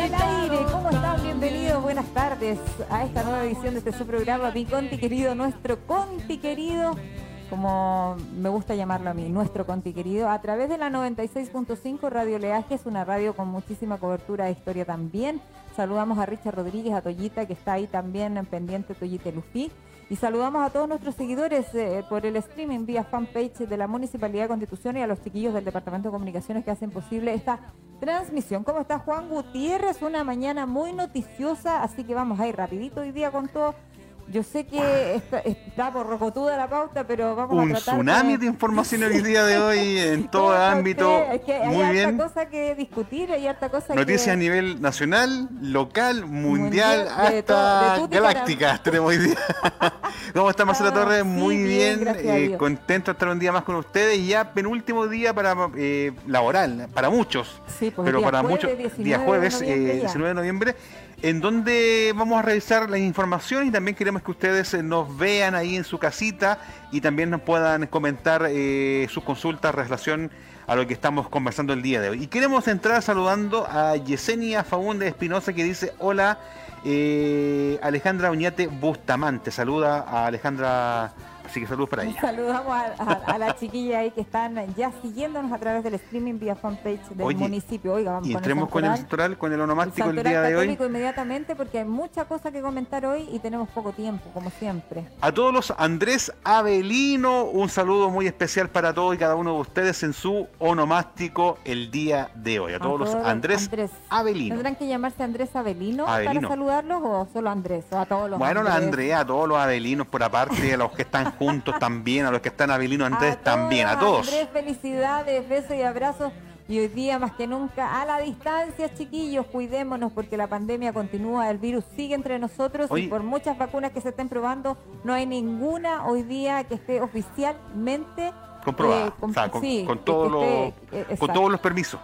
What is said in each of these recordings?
al aire, ¿cómo están? Bienvenidos, buenas tardes a esta nueva edición de este su programa, mi Conti querido, nuestro Conti querido, como me gusta llamarlo a mí, nuestro Conti querido, a través de la 96.5 Radio Leaje, es una radio con muchísima cobertura de historia también. Saludamos a Richard Rodríguez, a Toyita, que está ahí también en pendiente, Toyita Lufi. Y saludamos a todos nuestros seguidores eh, por el streaming vía fanpage de la Municipalidad de Constitución y a los chiquillos del Departamento de Comunicaciones que hacen posible esta transmisión. ¿Cómo está Juan Gutiérrez? Una mañana muy noticiosa, así que vamos a ir rapidito hoy día con todo yo sé que está, está por rocotuda la pauta, pero vamos Un a tratar tsunami de información el día de hoy en todo ¿Cómo está ámbito. Es que hay Muy harta bien. cosa que discutir, hay harta cosa Noticias que... a nivel nacional, local, mundial, Mundial, de hasta de galácticas tenemos hoy día. ¿Cómo está Marcela Ah, Torres? sí, Muy bien, bien, eh, contento de estar un día más con ustedes y ya penúltimo día para eh, laboral, para muchos, Sí, pues, pero día para jueves, muchos, 19 día de jueves, eh, ya. 19 de noviembre, en donde vamos a revisar la información y también queremos que ustedes eh, nos vean ahí en su casita y también nos puedan comentar eh, sus consultas en relación a lo que estamos conversando el día de hoy. Y queremos entrar saludando a Yesenia Faúndez Espinosa que dice, hola, eh, Alejandra Uñate Bustamante, saluda a Alejandra, así que saludos para ella. Saludamos a, a- a la chiquilla ahí que están ya siguiéndonos a través del streaming vía fanpage del Oye, municipio. Oiga, vamos Y entremos con el santoral, con el El onomástico el, santoral día de hoy. inmediatamente porque hay mucha cosa que comentar hoy y tenemos poco tiempo, como siempre. A todos los Andrés Avelino, un saludo muy especial para todos y cada uno de ustedes en su onomástico el día de hoy. A todos, los Andrés, Avelino. ¿Tendrán que llamarse Andrés Avelino, Avelino. para saludarlos o solo Andrés? O a todos los Bueno, la Andrés? Andrea, a todos los Avelinos por aparte, a los que están juntos también, a los que están Avelino Andrés A también, a todos. Andrés, felicidades, besos y abrazos. Y hoy día más que nunca a la distancia, chiquillos, cuidémonos porque la pandemia continúa, el virus sigue entre nosotros y por muchas vacunas que se estén probando, no hay ninguna hoy día que esté oficialmente Comprobada, eh, com- o sea, con, sí, con que- todos los- eh, con todos los permisos.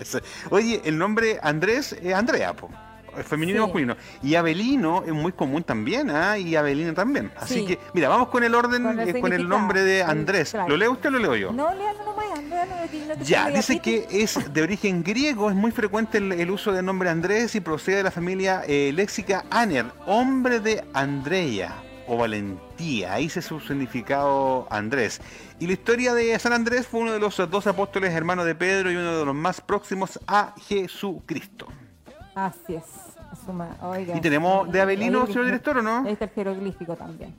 Eso. Oye, el nombre Andrés es Andrea, po, femenino y masculino. Y Avelino es muy común también, ¿ah? Y Avelino también. Así Sí. que, mira, vamos con el orden, Con el eh, con el nombre de Andrés. claro. ¿Lo lee usted o lo leo yo? No, léalo nomás, no te Ya, dice que es de origen griego, es muy frecuente el, el uso del nombre Andrés y procede de la familia eh, léxica Aner, hombre de Andrea o valentía. Ahí se su significado Andrés. Y la historia de San Andrés fue uno de los dos apóstoles hermanos de Pedro y uno de los más próximos a Jesucristo. Así es. Es oiga, ¿Y tenemos de Avelino, señor director, o no? Está el jeroglífico también.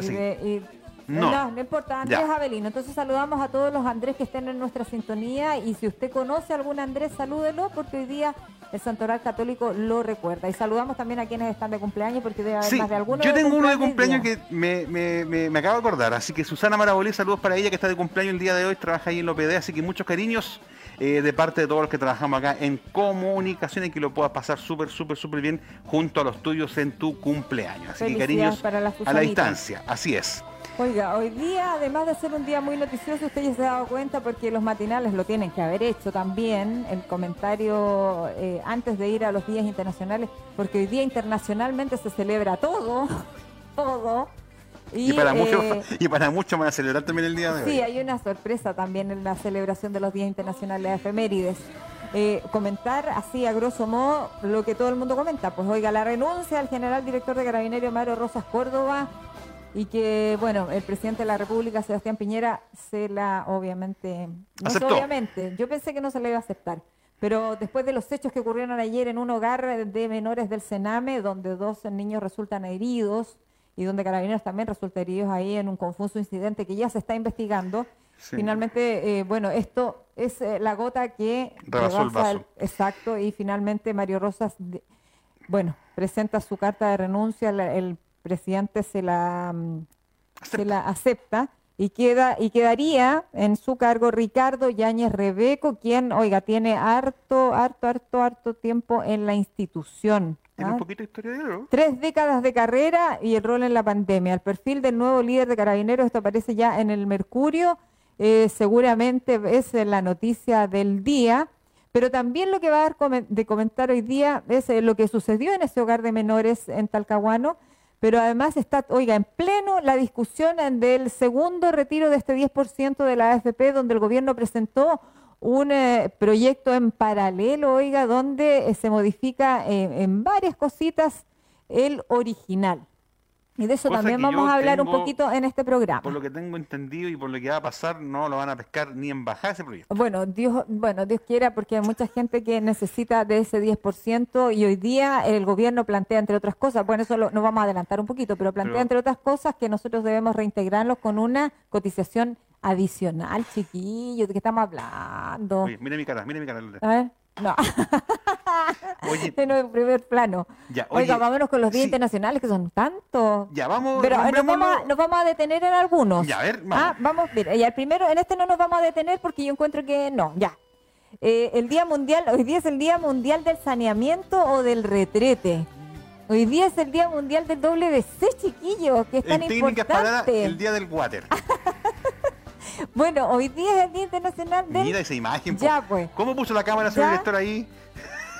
Y de- y- No. no, no importa, Andrés Ya. Avelino. Entonces saludamos a todos los Andrés que estén en nuestra sintonía y si usted conoce a algún Andrés, salúdelo porque hoy día el Santoral Católico lo recuerda. Y saludamos también a quienes están de cumpleaños porque debe haber Sí, más de algunos yo tengo uno de cumpleaños que me, me, me, me acabo de acordar, así que Susana Marabolí, saludos para ella que está de cumpleaños el día de hoy, trabaja ahí en la OPD, así que muchos cariños eh, de parte de todos los que trabajamos acá en comunicación y que lo puedas pasar súper, súper, súper bien junto a los tuyos en tu cumpleaños. Así que cariños para la a la distancia, así es. Oiga, hoy día, además de ser un día muy noticioso, usted ya se ha dado cuenta porque los matinales lo tienen que haber hecho también, el comentario eh, antes de ir a los días internacionales, porque hoy día internacionalmente se celebra todo, todo. Y, para eh, muchos y para muchos van a celebrar también el día de hoy. Sí, hay una sorpresa también en la celebración de los días internacionales de efemérides. Eh, comentar así a grosso modo lo que todo el mundo comenta. Pues oiga, la renuncia al general director de Carabineros Mario Rosas Córdoba y que, bueno, el presidente de la República, Sebastián Piñera, se la obviamente... No sé, obviamente, yo pensé que no se la iba a aceptar. Pero después de los hechos que ocurrieron ayer en un hogar de menores del Sename, donde dos niños resultan heridos y donde Carabineros también resulta heridos ahí en un confuso incidente que ya se está investigando, Sí. Finalmente, eh, bueno, esto es eh, la gota que Rebasó el exacto, y finalmente Mario Rosas, de- bueno, presenta su carta de renuncia, la- el presidente se la, mm, se la acepta y queda y quedaría en su cargo Ricardo Yáñez Rebeco, quien, oiga, tiene harto, harto, harto, harto tiempo en la institución. Tiene ¿ah? un poquito de historia de oro. Tres décadas de carrera y el rol en la pandemia. El perfil del nuevo líder de carabineros, esto aparece ya en el Mercurio, eh, seguramente es la noticia del día, pero también lo que va a dar de comentar hoy día es eh, lo que sucedió en ese hogar de menores en Talcahuano, pero además está, oiga, en pleno la discusión del segundo retiro de este 10% de la AFP, donde el gobierno presentó un eh, proyecto en paralelo, oiga, donde eh, se modifica eh, en varias cositas el original. Y de eso Cosa también vamos a hablar un poquito en este programa. Por lo que tengo entendido y por lo que va a pasar, no lo van a pescar ni en ese proyecto. Bueno, Dios, bueno, Dios quiera, porque hay mucha gente que necesita de ese 10% y hoy día el gobierno plantea, entre otras cosas, bueno, eso lo- nos vamos a adelantar un poquito, pero plantea, Pero- entre otras cosas, que nosotros debemos reintegrarlos con una cotización adicional, chiquillos, ¿de qué estamos hablando? Oye, mire mi cara, mire mi cara. Lola. A ver, no, Oye, en el primer plano. ya, Oiga, vámonos con los días sí, internacionales, que son tantos. Ya, vamos, Pero eh, nos vamos, a, nos vamos a detener en algunos. Ya, a ver, vamos. Ah, vamos, mira, y al primero, en este no nos vamos a detener porque yo encuentro que no, ya. Eh, el Día Mundial, hoy día es el Día Mundial del Saneamiento o del Retrete. Hoy día es el Día Mundial del WC, chiquillos, que es tan en técnicas importante. el día del water. Bueno, hoy día es el Día Internacional del... Mira esa imagen. po. Ya, pues. ¿Cómo puso la cámara señor Ya. director ahí?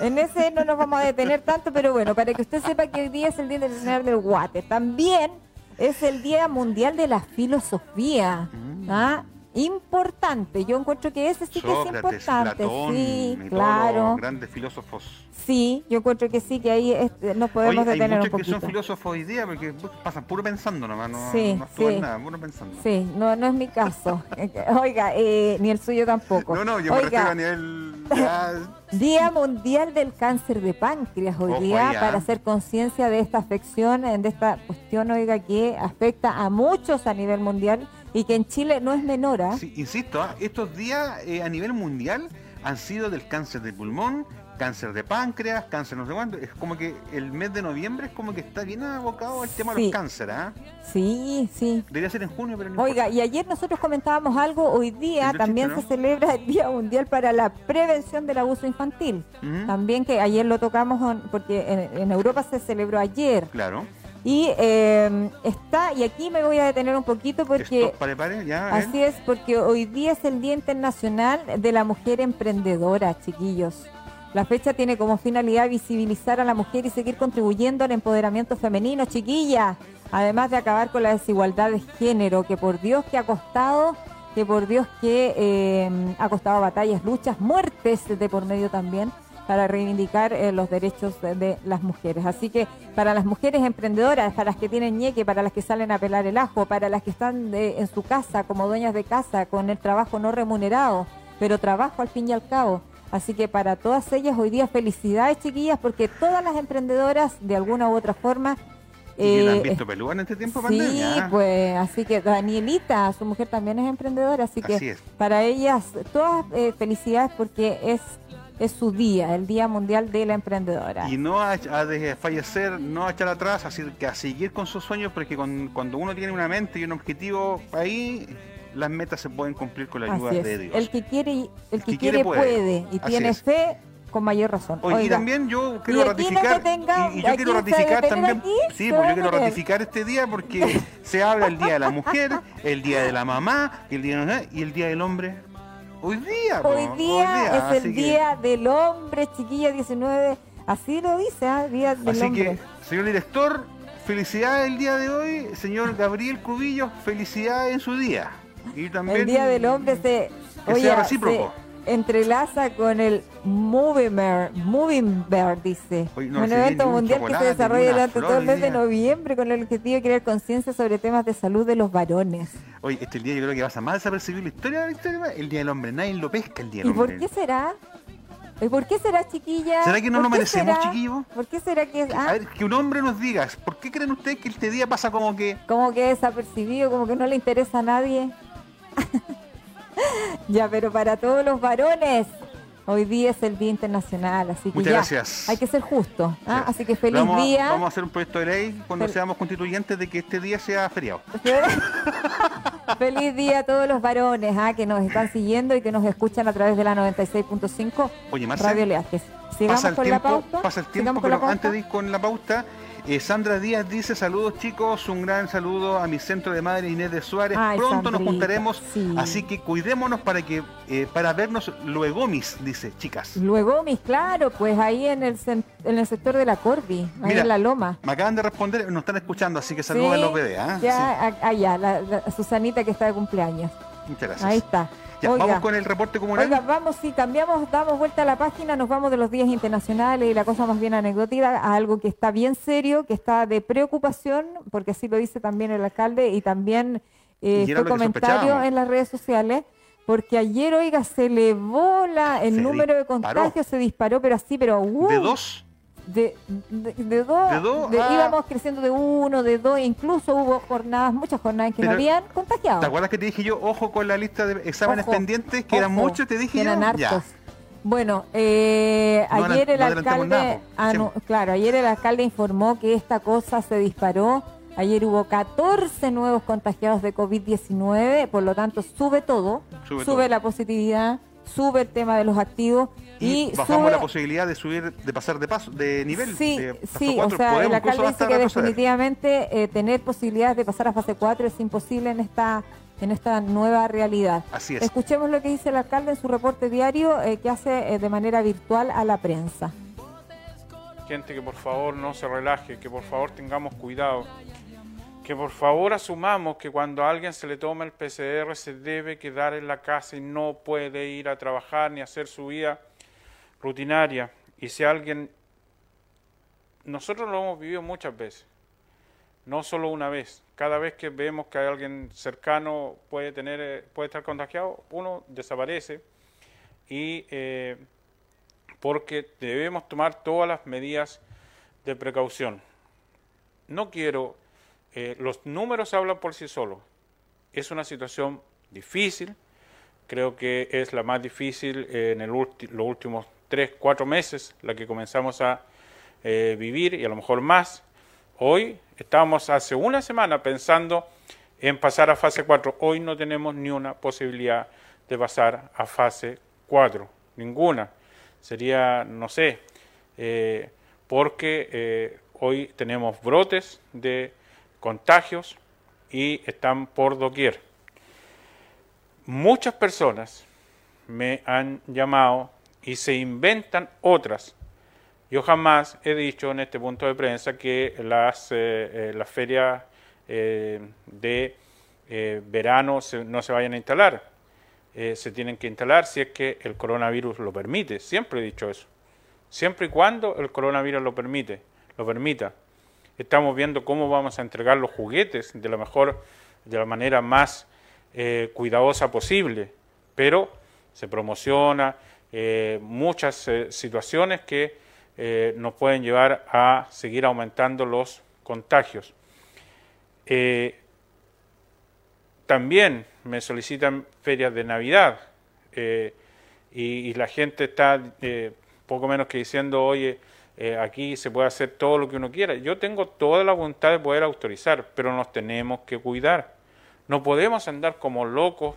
En ese no nos vamos a detener tanto, pero bueno, para que usted sepa que hoy día es el Día Internacional del Water. También es el Día Mundial de la Filosofía. Mm. ¿ah? Importante. Yo encuentro que ese sí que es importante. Platón sí, y todos claro. los grandes filósofos. Sí, yo encuentro que sí, que ahí este, nos podemos Oye, hay detener un muchos que poquito. son filósofos hoy día porque pasan puro pensando nomás, no, Sí, no sí. nada, puro pensando. Sí, no, no es mi caso. Oiga, eh, ni el suyo tampoco. No, no, yo me Oiga, a nivel ya, Día Mundial del Cáncer de Páncreas hoy Ojo día para hacer conciencia de esta afección, de esta cuestión, oiga, que afecta a muchos a nivel mundial y que en Chile no es menor. Sí, insisto, ¿ah? estos días eh, a nivel mundial han sido del cáncer de pulmón, cáncer de páncreas, cáncer no sé cuánto. Es como que el mes de noviembre es como que está bien abocado al tema de Sí. los cánceres. ¿ah? Sí, sí. Debería ser en junio, pero no Oiga, importa. y ayer nosotros comentábamos algo, hoy día también chiste, se celebra el Día Mundial para la Prevención del Abuso Infantil. También que ayer lo tocamos porque en, en Europa se celebró ayer. Claro. Y eh, está, y aquí me voy a detener un poquito porque... Stop, pare, pare, ya. a ver. Así es, porque hoy día es el Día Internacional de la Mujer Emprendedora, chiquillos. La fecha tiene como finalidad visibilizar a la mujer y seguir contribuyendo al empoderamiento femenino, chiquilla. Además de acabar con la desigualdad de género, que por Dios que ha costado, que por Dios que eh, ha costado batallas, luchas, muertes de por medio también para reivindicar eh, los derechos de, de las mujeres. Así que para las mujeres emprendedoras, para las que tienen ñeque, para las que salen a pelar el ajo, para las que están de- en su casa como dueñas de casa con el trabajo no remunerado, pero trabajo al fin y al cabo. Así que para todas ellas hoy día felicidades chiquillas porque todas las emprendedoras de alguna u otra forma... ¿Y que la han eh, visto pelúa en este tiempo Sí, pandemia? pues así que Danielita, su mujer también es emprendedora, así que es. para ellas todas eh, felicidades porque es es su día, el Día Mundial de la Emprendedora. Y no a, a desfallecer, no a echar atrás, así que a seguir con sus sueños, porque con- cuando uno tiene una mente y un objetivo ahí, las metas se pueden cumplir con la ayuda de Dios. El que quiere, y- el que que quiere puede. puede, y Así tiene es. fe con mayor razón. Oye, y Oiga, también yo quiero y ratificar, tenga- y, y yo quiero ratificar también, aquí, sí, pues yo quiero ratificar este día porque se habla el día de la mujer, el día de la mamá, el día de- y el día del hombre. Hoy día, po, Hoy día es así el que- Día del Hombre, chiquilla 19, así lo dice, ¿ah? Día del Así Hombre. que, señor director, felicidades el día de hoy. Señor Gabriel Cubillos, felicidades en su día. Y también el Día del Hombre se, que oye, sea recíproco. se entrelaza con el Movimer, Moving Bear, dice. No un evento mundial que se desarrolla durante todo el hoy mes de noviembre con el objetivo de crear conciencia sobre temas de salud de los varones. Oye, este día yo creo que pasa más desapercibido la historia de la historia, el Día del Hombre. Nadie lo pesca el Día ¿Y del por Hombre. qué será? ¿Y por qué será, chiquilla? ¿Será que no ¿Por lo merecemos, chiquillos? ¿Por qué será que es.? Que- ah, A ver, que un hombre nos diga, ¿por qué creen ustedes que este día pasa como que... como que desapercibido, como que no le interesa a nadie. ya, pero para todos los varones, hoy día es el Día Internacional, así que Muchas ya, gracias. hay que ser justo. ¿ah? Sí. Así que feliz vamos, a- día. Vamos a hacer un proyecto de ley cuando Fel- seamos constituyentes de que este día sea feriado. feliz día a todos los varones ¿ah? que nos están siguiendo y que nos escuchan a través de la 96.5 Oye, Marcel, Radio Leajes. Sigamos pasa el con tiempo, la pauta. pasa el tiempo, pero antes de ir con la pauta, eh, Sandra Díaz dice saludos chicos, un gran saludo a mi centro de madre Inés de Suárez. Ay, Pronto nos juntaremos, sí. así que cuidémonos para que eh, para vernos luego, mis, dice chicas. Luego, mis, claro, pues ahí en el, en el sector de la Corvi, ahí Mira, en la Loma. Me acaban de responder, nos están escuchando, así que saludos a los bebés. ¿ah? Ya, allá, la, la Susanita que está de cumpleaños. Muchas gracias. Ahí está. Ya, vamos con el reporte comunal. Oiga, vamos, si cambiamos, damos vuelta a la página, nos vamos de los días internacionales y la cosa más bien anecdótica a algo que está bien serio, que está de preocupación, porque así lo dice también el alcalde y también eh, fue comentario en las redes sociales porque ayer, oiga, se elevó la, el número de contagios, se disparó, pero así, pero... Uh, ¿De dos? De, de, dos, ¿De íbamos creciendo de uno, de dos, incluso hubo jornadas, muchas jornadas que no habían contagiado. ¿Te acuerdas que te dije yo, ojo con la lista de exámenes pendientes, que eran muchos, te dije eran hartos. Bueno, eh, ayer el alcalde, claro, ayer el alcalde informó que esta cosa se disparó. Ayer hubo 14 nuevos contagiados de COVID-19, por lo tanto sube todo, sube, la positividad, sube el tema de los activos y, bajamos la posibilidad de subir, de pasar de paso, de nivel. Sí, sí, o sea, el alcalde dice que definitivamente eh, tener posibilidades de pasar a fase 4 es imposible en esta en esta nueva realidad. Así es. Escuchemos lo que dice el alcalde en su reporte diario eh, que hace eh, de manera virtual a la prensa. Gente que por favor no se relaje, que por favor tengamos cuidado que por favor asumamos que cuando alguien se le toma el PCR se debe quedar en la casa y no puede ir a trabajar ni hacer su vida rutinaria. Y si alguien, nosotros lo hemos vivido muchas veces, no solo una vez. Cada vez que vemos que alguien cercano puede tener, eh, puede estar contagiado, uno desaparece y eh, porque debemos tomar todas las medidas de precaución. No quiero eh, los números hablan por sí solos. Es una situación difícil, creo que es la más difícil en el los últimos tres, cuatro meses, la que comenzamos a eh, vivir y a lo mejor más. Hoy estábamos hace una semana pensando en pasar a fase 4. Hoy no tenemos ni una posibilidad de pasar a fase 4, ninguna. Sería, no sé, eh, porque hoy tenemos brotes de contagios y están por doquier. Muchas personas me han llamado y se inventan otras. Yo jamás he dicho en este punto de prensa que las, eh, eh, ferias eh, de verano no se vayan a instalar. se tienen que instalar si es que el coronavirus lo permite. Siempre he dicho eso. Siempre y cuando el coronavirus lo permite, lo permita. Estamos viendo cómo vamos a entregar los juguetes de la mejor, de la manera más eh, cuidadosa posible, pero se promociona eh, muchas eh, situaciones que nos pueden llevar a seguir aumentando los contagios. también me solicitan ferias de Navidad y, y, la gente está poco menos que diciendo, oye, eh, aquí se puede hacer todo lo que uno quiera. Yo tengo toda la voluntad de poder autorizar, pero nos tenemos que cuidar. No podemos andar como locos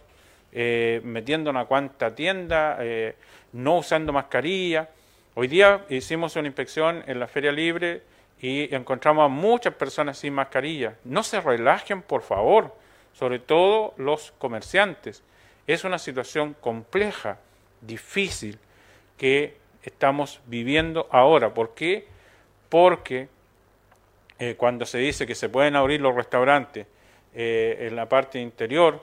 eh, metiendo una cuanta tienda, eh, no usando mascarilla. Hoy día hicimos una inspección en la Feria Libre y encontramos a muchas personas sin mascarilla. No se relajen, por favor, sobre todo los comerciantes. Es una situación compleja, difícil, que estamos viviendo ahora. ¿Por qué? Porque eh, cuando se dice que se pueden abrir los restaurantes eh, en la parte interior,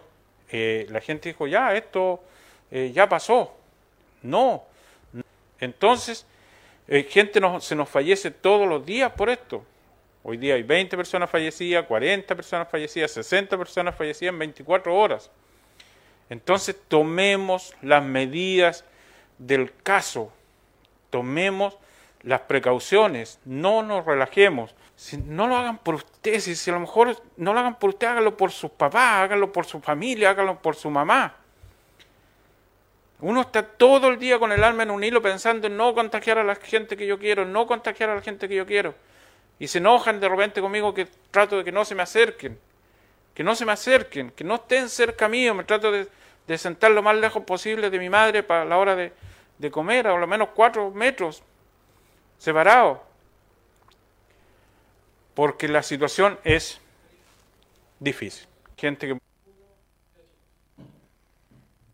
eh, la gente dijo, ya, esto ya pasó. No. Entonces, gente se nos fallece todos los días por esto. Hoy día hay 20 personas fallecidas, 40 personas fallecidas, 60 personas fallecidas en 24 horas. Entonces tomemos las medidas del caso tomemos las precauciones, no nos relajemos. Si no lo hagan por ustedes, si a lo mejor no lo hagan por usted, háganlo por sus papás, háganlo por su familia, háganlo por su mamá. Uno está todo el día con el alma en un hilo pensando en no contagiar a la gente que yo quiero, no contagiar a la gente que yo quiero. Y se enojan de repente conmigo que trato de que no se me acerquen, que no se me acerquen, que no estén cerca mío, me trato de, de sentar lo más lejos posible de mi madre para la hora de, de comer, a lo menos cuatro metros separados, porque la situación es difícil. Gente que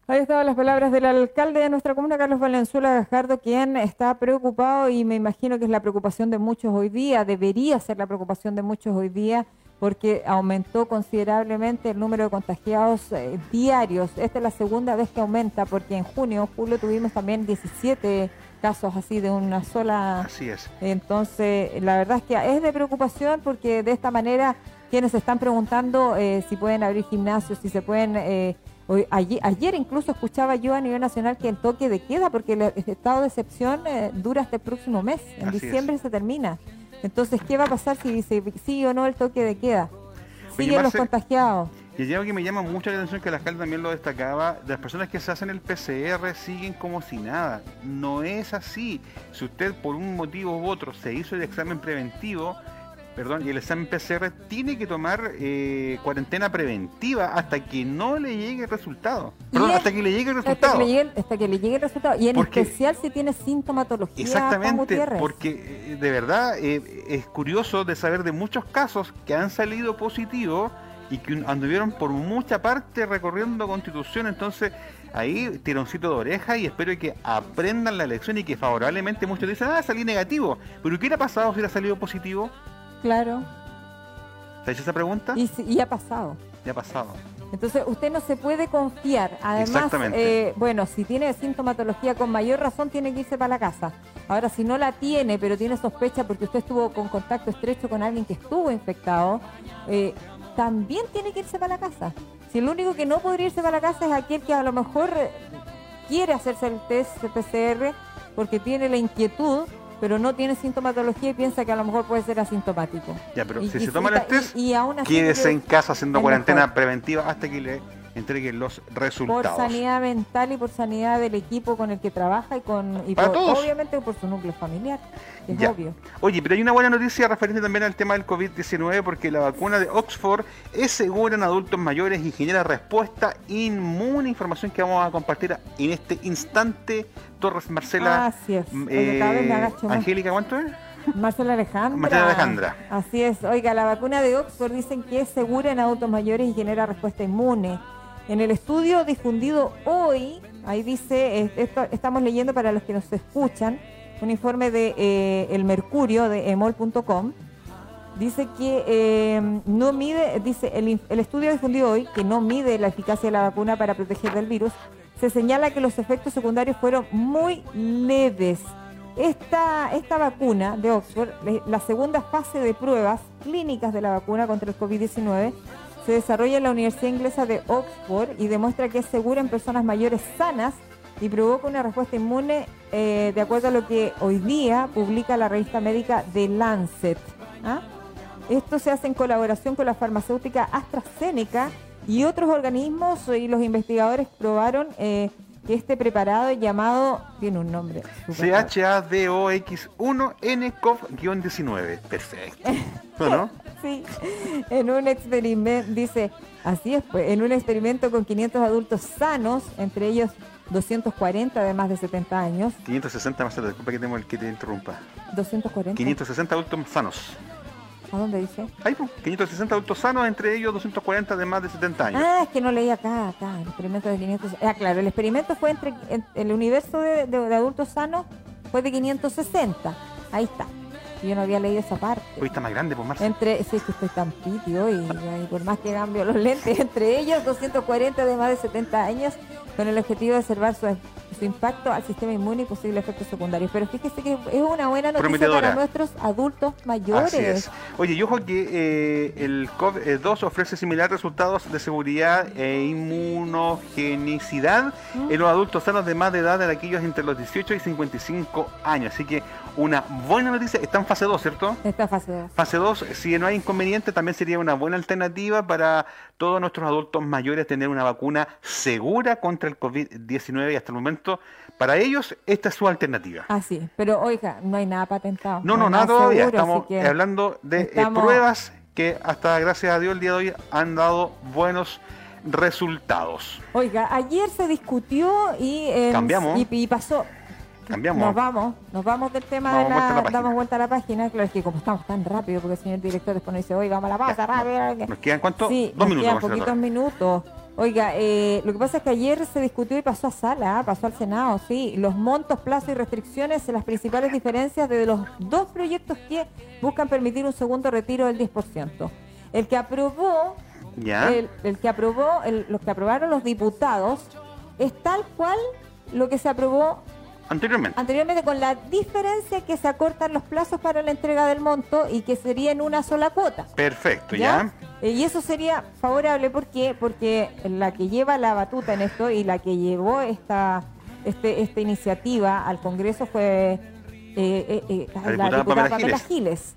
Ahí estaban las palabras del alcalde de nuestra comuna, Carlos Valenzuela Gajardo, quien está preocupado y me imagino que es la preocupación de muchos hoy día, debería ser la preocupación de muchos hoy día porque aumentó considerablemente el número de contagiados eh, diarios. Esta es la segunda vez que aumenta, porque en junio, julio tuvimos también 17 casos así de una sola. Así es. Entonces, la verdad es que es de preocupación porque de esta manera quienes están preguntando eh, si pueden abrir gimnasios, si se pueden... Eh, ayer, incluso escuchaba yo a nivel nacional que el toque de queda, porque el, estado de excepción dura hasta el próximo mes, en diciembre se termina. Entonces, ¿qué va a pasar si dice sí o no el toque de queda? Siguen los contagiados. Y algo que me llama mucho la atención, que la alcalde también lo destacaba, de las personas que se hacen el PCR siguen como si nada. No es así. Si usted por un motivo u otro se hizo el examen preventivo, perdón, y el examen PCR tiene que tomar eh, cuarentena preventiva hasta que no le llegue el resultado. Perdón, hasta que le llegue el resultado. Hasta que le llegue, el resultado. Y en especial si tiene sintomatología. Exactamente, porque eh, de verdad eh, es curioso de saber de muchos casos que han salido positivos y que anduvieron por mucha parte recorriendo Constitución. Entonces, ahí tironcito de oreja y espero que aprendan la lección y que favorablemente muchos dicen, ah, salí negativo. Pero ¿qué hubiera pasado si hubiera salido positivo? Claro. ¿Te ha hecho esa pregunta? Y, ha pasado. Ya ha pasado. Entonces usted no se puede confiar. Además, eh, bueno, si tiene sintomatología con mayor razón tiene que irse para la casa. Ahora, si no la tiene, pero tiene sospecha porque usted estuvo con contacto estrecho con alguien que estuvo infectado, eh, también tiene que irse para la casa. Si el único que no podría irse para la casa es aquel que a lo mejor quiere hacerse el test PCR porque tiene la inquietud pero no tiene sintomatología y piensa que a lo mejor puede ser asintomático. Ya, pero si se toma el test, y, aún quédese en casa haciendo cuarentena preventiva hasta que le entreguen los resultados. Por sanidad mental y por sanidad del equipo con el que trabaja y con y obviamente por su núcleo familiar, es obvio. Oye, pero hay una buena noticia referente también al tema del COVID-19 porque la vacuna de Oxford es segura en adultos mayores y genera respuesta inmune, información que vamos a compartir en este instante. Torres Marcela. Así es. Eh, Angélica, ¿cuánto es? Marcela Alejandra. Marcela Alejandra. Así es. Oiga, la vacuna de Oxford dicen que es segura en adultos mayores y genera respuesta inmune. En el estudio difundido hoy, ahí dice, estamos leyendo para los que nos escuchan, un informe de eh, El Mercurio de emol.com. Dice que eh, no mide, dice el, el estudio difundido hoy, que no mide la eficacia de la vacuna para proteger del virus, se señala que los efectos secundarios fueron muy leves. Esta, esta vacuna de Oxford, la segunda fase de pruebas clínicas de la vacuna contra el COVID-19, se desarrolla en la Universidad Inglesa de Oxford y demuestra que es segura en personas mayores sanas y provoca una respuesta inmune eh, de acuerdo a lo que hoy día publica la revista médica The Lancet. ¿ah? Esto se hace en colaboración con la farmacéutica AstraZeneca y otros organismos y los investigadores probaron eh, que este preparado llamado tiene un nombre. CHADOX1NCOV-19. Perfecto. ¿No? sí, en un experimento, dice, así es, pues, en un experimento con 500 adultos sanos, entre ellos 240 de más de 70 años. 560 más, disculpa que tengo el que te interrumpa. 240. 560 adultos sanos. ¿A dónde dice? Ahí, 560 adultos sanos, entre ellos 240 de más de 70 años. Ah, es que no leí acá, acá, el experimento de 500. Ah, claro, el experimento fue entre el universo de, de adultos sanos fue de 560. Ahí está. Yo no había leído esa parte. Hoy está más grande, por pues, más. Entre, sí, que estoy tan pitio y, por más que cambio los lentes, entre ellos 240 de más de 70 años, con el objetivo de observar su, su impacto al sistema inmune y posibles efectos secundarios. Pero fíjese que es una buena noticia para nuestros adultos mayores. Oye, yo ojo que eh, el COVID-2 ofrece similares resultados de seguridad e inmunogenicidad ¿Mm? en los adultos sanos de más de edad de aquellos entre los 18 y 55 años. Así que una buena noticia. Está en fase 2, ¿cierto? Está en fase 2. Fase 2, si no hay inconveniente, también sería una buena alternativa para todos nuestros adultos mayores tener una vacuna segura contra el COVID-19 y hasta el momento, para ellos, esta es su alternativa. Así, ah, pero oiga, no hay nada patentado. No, no, nada, todavía. Estamos hablando de eh, pruebas que hasta gracias a Dios el día de hoy han dado buenos resultados. Oiga, ayer se discutió y, em, Cambiamos. y pasó Cambiamos. Nos vamos, nos vamos del tema de la, damos vuelta a la página. Claro, es que como estamos tan rápido, porque el señor director después nos dice, oiga, vamos a la pausa, rápido. ¿Nos quedan cuánto? Sí, Dos nos minutos. Quedan poquitos minutos. Oiga, eh, lo que pasa es que ayer se discutió y pasó a sala, ¿ah? pasó al Senado, sí. Los montos, plazos y restricciones, las principales diferencias de los dos proyectos que buscan permitir un segundo retiro del 10%. el que aprobó, Ya. el, el que aprobó, el- los que aprobaron los diputados, es tal cual lo que se aprobó Anteriormente. anteriormente con la diferencia que se acortan los plazos para la entrega del monto y que sería en una sola cuota. Perfecto, ¿ya? Eh, Y eso sería favorable ¿por qué? porque la que lleva la batuta en esto y la que llevó esta este, esta iniciativa al Congreso fue eh, eh, eh, La la diputada diputada Pamela Pamela Giles.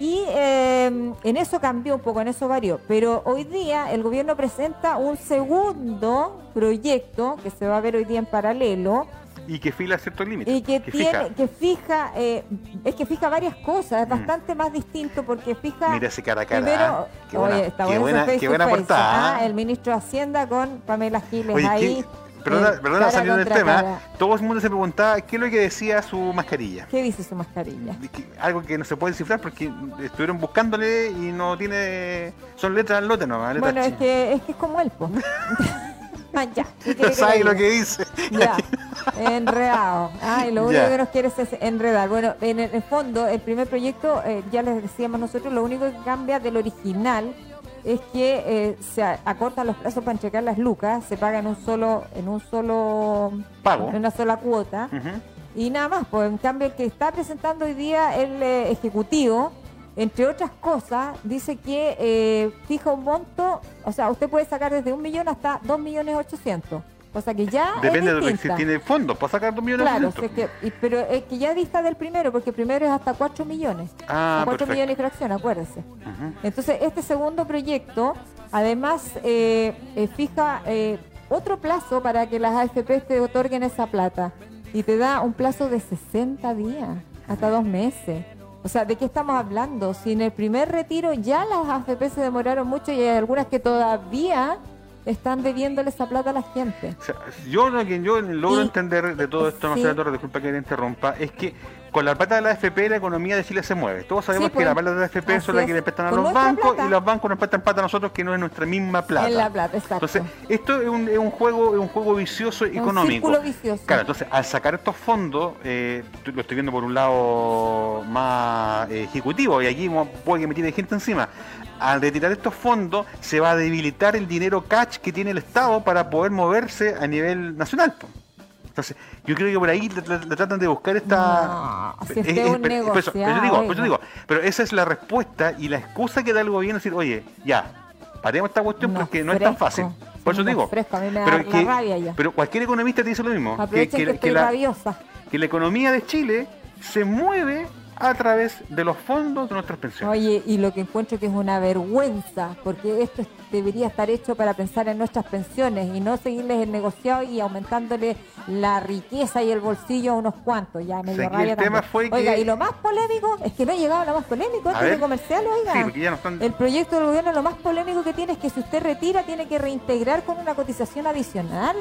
Y eh, en eso cambió un poco, en eso varió. Pero hoy día el gobierno presenta un segundo proyecto que se va a ver hoy día en paralelo, Y que fila ciertos límites. y que, tiene, fija. que fija, eh, es que fija varias cosas, es Mm. bastante más distinto porque fija. Mira ese cara a cara, Primero, ah. Qué buena- oye, está qué buena- qué portada, ah, ah. El ministro de Hacienda con Pamela Giles Oye, ahí. ¿qué- perdona, eh, perdona saliendo del tema. cara. Todo el mundo se preguntaba qué es lo que decía su mascarilla. ¿Qué dice su mascarilla? Que- Algo que no se puede descifrar porque estuvieron buscándole y no tiene. Son letras al lote nomás. letras Bueno, es que, es que es como él, pues. ah, ya. ¿qué quiere No que sabe le lo que dice. Ya, enredado. Ay, lo único Ya. que nos quiere es enredar. Bueno, en el, fondo, el primer proyecto, eh, ya les decíamos nosotros, lo único que cambia del original es que eh, se acortan los plazos para entregar las lucas, se paga en un solo, en un solo Pago. en una sola cuota. Y nada más, pues en cambio el que está presentando hoy día el eh, Ejecutivo, entre otras cosas, dice que eh, fija un monto, o sea, usted puede sacar desde un millón hasta dos millones ochocientos. O sea que ya Depende es de lo que si tiene fondos para sacar dos millones Claro, de que, pero es que ya dista del primero, porque el primero es hasta 4 millones. Ah, 4 perfecto. millones y fracción, acuérdese. Entonces, este segundo proyecto, además, eh, eh, fija eh, otro plazo para que las AFP te otorguen esa plata. Y te da un plazo de 60 días, hasta dos meses. O sea, ¿de qué estamos hablando? Si en el primer retiro ya las AFP se demoraron mucho y hay algunas que todavía están debiéndole esa plata a la gente. O sea, yo lo que yo logro Y- entender de todo esto, sí. Marcela Torres, disculpa que le interrumpa, es que con la plata de la AFP la economía de Chile se mueve. Todos sabemos Sí, que pues, la plata de la las es. que le prestan a los bancos plata. y los bancos nos prestan plata a nosotros que no es nuestra misma plata. En la plata, exacto. Entonces, esto es un, es un juego es un juego vicioso un económico. vicioso. Claro, entonces al sacar estos fondos, eh, lo estoy viendo por un lado más eh, ejecutivo y aquí puede que me tiene gente encima. Al retirar estos fondos se va a debilitar el dinero cash que tiene el Estado para poder moverse a nivel nacional. Entonces, yo creo que por ahí le, le- le tratan de buscar esta... No, si es un pero- eso- negociado, digo, pero esa es la respuesta y la excusa que da el gobierno decir, oye, ya, paremos esta cuestión porque no es tan fácil. Por eso digo. frescos, a mí me da pero, que- rabia ya. pero cualquier economista te dice lo mismo. Que, Aprovechen que, que- estoy que la, rabiosa. que la economía de Chile se mueve a través de los fondos de nuestras pensiones. Oye, y lo que encuentro que es una vergüenza, porque esto es- debería estar hecho para pensar en nuestras pensiones y no seguirles el negociado y aumentándole la riqueza y el bolsillo a unos cuantos. Ya me rabia el tema fue que- Oiga, y lo más polémico es que no he llegado a lo más polémico A antes ver. de comercial, oiga. Sí, porque ya no están- El proyecto del gobierno lo más polémico que tiene es que si usted retira tiene que reintegrar con una cotización adicional.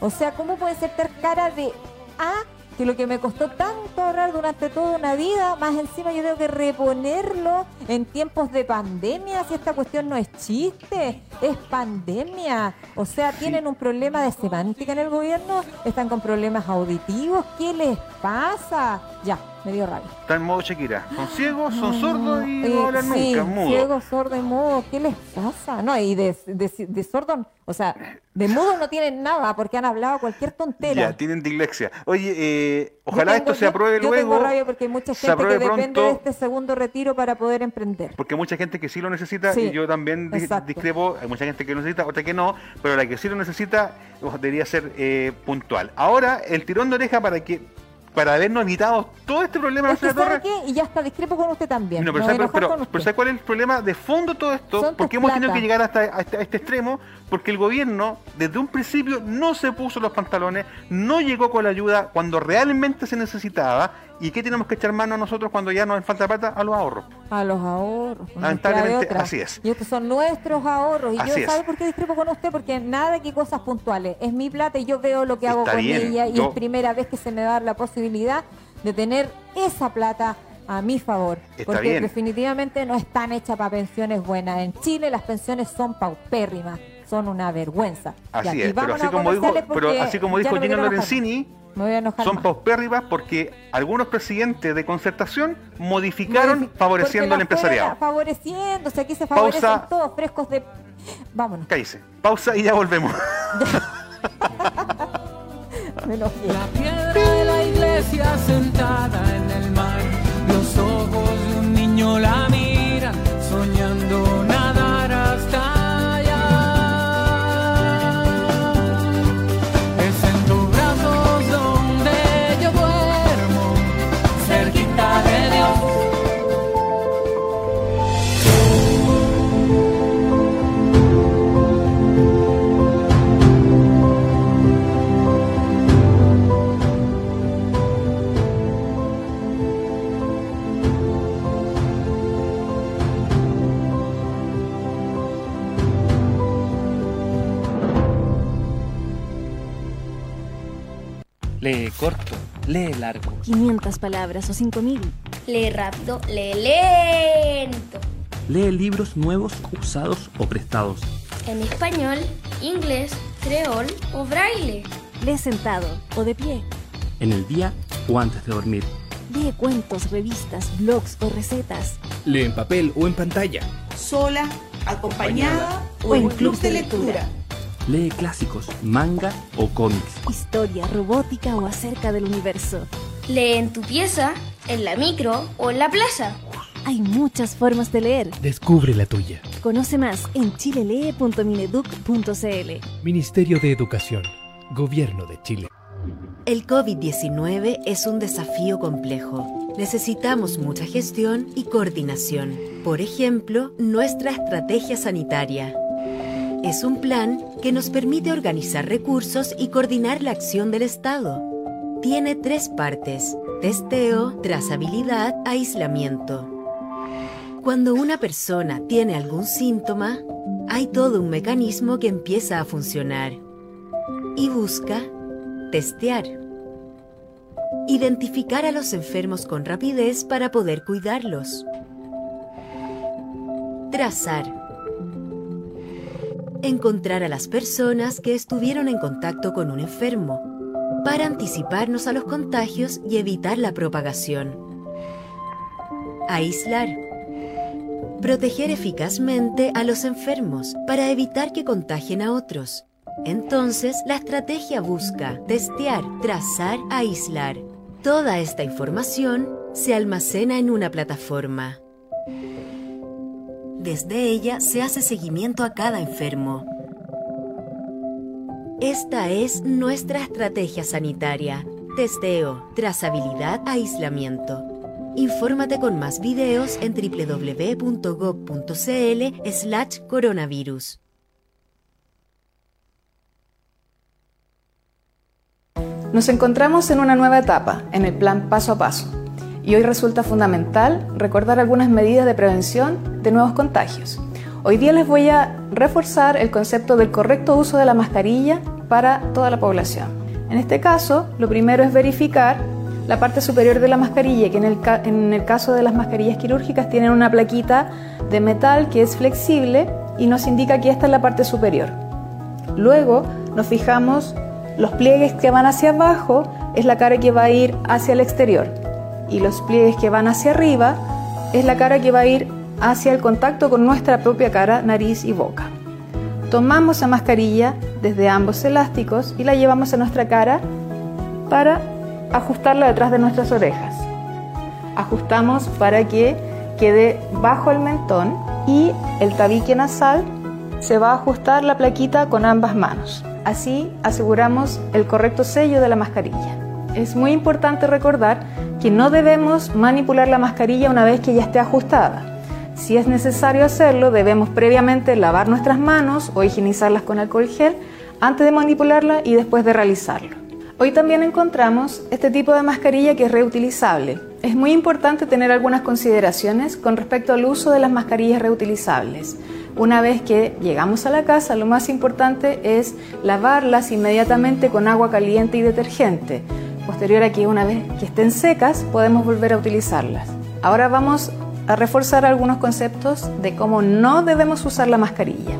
O sea, ¿cómo puede ser ter cara de A que lo que me costó tanto ahorrar durante toda una vida, más encima yo tengo que reponerlo en tiempos de pandemia, si esta cuestión no es chiste, es pandemia. O sea, tienen un problema de semántica en el gobierno, están con problemas auditivos, ¿qué les pasa? Ya, me dio rabia. Está en modo Shakira. Son ciegos, son sordos y Eh, no hablan sí, nunca, mudo. Ciego, sordo y mudo, ¿qué les pasa? No, y de, de, de sordo, o sea, de mudo no tienen nada porque han hablado cualquier tontera. Ya, tienen dislexia. Oye, eh, Yo ojalá tengo- esto se yo- apruebe yo luego. tengo rabia porque hay mucha gente que depende pronto. de este segundo retiro para poder emprender. Porque hay mucha gente que sí lo necesita Sí, y yo también exacto. discrepo. Hay mucha gente que lo necesita, otra que no, pero la que sí lo necesita debería ser eh, puntual. Ahora, el tirón de oreja para que para habernos evitado todo este problema Es de la ¿sabe torre. qué? Y ya está, discrepo con usted también. No, pero, ¿sabe, pero, pero usted. ¿sabe cuál es el problema de fondo todo esto? Son ¿Por tus qué hemos tenido plata. que llegar hasta, hasta este extremo? Porque el gobierno, desde un principio, no se puso los pantalones, no llegó con la ayuda cuando realmente se necesitaba. ¿Y qué tenemos que echar mano nosotros cuando ya nos falta plata? A los ahorros. A los ahorros. Lamentablemente, así es. Y estos son nuestros ahorros. Y Así yo, es. ¿sabe por qué discrepo con usted? Porque nada de que cosas puntuales. Es mi plata y yo veo lo que hago Está con bien, ella. Y yo- es primera vez que se me da la posibilidad de tener esa plata a mi favor. Está porque bien. definitivamente no están hechas para pensiones buenas. En Chile las pensiones son paupérrimas. Son una vergüenza. Así y es, pero así como dijo, pero así como dijo. Lorenzini, son más. paupérrimas porque algunos presidentes de concertación modificaron Modifi- favoreciendo al empresariado. Favoreciendo, o sea, aquí se Pausa. favorecen todos frescos de... Vámonos, Cállese. Pausa y ya volvemos. La piedra de la iglesia sentada en el mar. Los ojos de un niño la lee largo. 500 palabras o 5000. Lee rápido, lee lento. Lee libros nuevos, usados o prestados. En español, inglés, creol o braille. Lee sentado o de pie. En el día o antes de dormir. Lee cuentos, revistas, blogs o recetas. Lee en papel o en pantalla. sola, acompañada o en club de lectura. Lee clásicos, manga o cómics. Historia, robótica o acerca del universo. Lee en tu pieza, en la micro o en la plaza. Hay muchas formas de leer. Descubre la tuya. Conoce más en chilelee.mineduc.cl. Ministerio de Educación. Gobierno de Chile. El COVID-19 es un desafío complejo. Necesitamos mucha gestión y coordinación. Por ejemplo, nuestra estrategia sanitaria. Es un plan que nos permite organizar recursos y coordinar la acción del Estado. Tiene tres partes, testeo, trazabilidad, aislamiento. Cuando una persona tiene algún síntoma, hay todo un mecanismo que empieza a funcionar y busca testear. Identificar a los enfermos con rapidez para poder cuidarlos. Trazar. Encontrar a las personas que estuvieron en contacto con un enfermo para anticiparnos a los contagios y evitar la propagación. Aislar. Proteger eficazmente a los enfermos para evitar que contagien a otros. Entonces, la estrategia busca testear, trazar, aislar. Toda esta información se almacena en una plataforma. Desde ella se hace seguimiento a cada enfermo. Esta es nuestra estrategia sanitaria. Testeo, trazabilidad, aislamiento. Infórmate con más videos en www.gov.cl slash coronavirus. Nos encontramos en una nueva etapa, en el plan paso a paso, y hoy resulta fundamental recordar algunas medidas de prevención de nuevos contagios. Hoy día les voy a reforzar el concepto del correcto uso de la mascarilla para toda la población. En este caso, lo primero es verificar la parte superior de la mascarilla, que en el, caso de las mascarillas quirúrgicas tienen una plaquita de metal que es flexible y nos indica que esta es la parte superior. Luego nos fijamos los pliegues que van hacia abajo es la cara que va a ir hacia el exterior y los pliegues que van hacia arriba es la cara que va a ir hacia el contacto con nuestra propia cara, nariz y boca. Tomamos la mascarilla desde ambos elásticos y la llevamos a nuestra cara para ajustarla detrás de nuestras orejas. Ajustamos para que quede bajo el mentón y el tabique nasal se va a ajustar la plaquita con ambas manos. Así aseguramos el correcto sello de la mascarilla. Es muy importante recordar que no debemos manipular la mascarilla una vez que ya esté ajustada. Si es necesario hacerlo, debemos previamente lavar nuestras manos o higienizarlas con alcohol gel antes de manipularla y después de realizarlo. Hoy también encontramos este tipo de mascarilla que es reutilizable. Es muy importante tener algunas consideraciones con respecto al uso de las mascarillas reutilizables. Una vez que llegamos a la casa, lo más importante es lavarlas inmediatamente con agua caliente y detergente. Posterior a que una vez que estén secas, podemos volver a utilizarlas. Ahora vamos a reforzar algunos conceptos de cómo no debemos usar la mascarilla.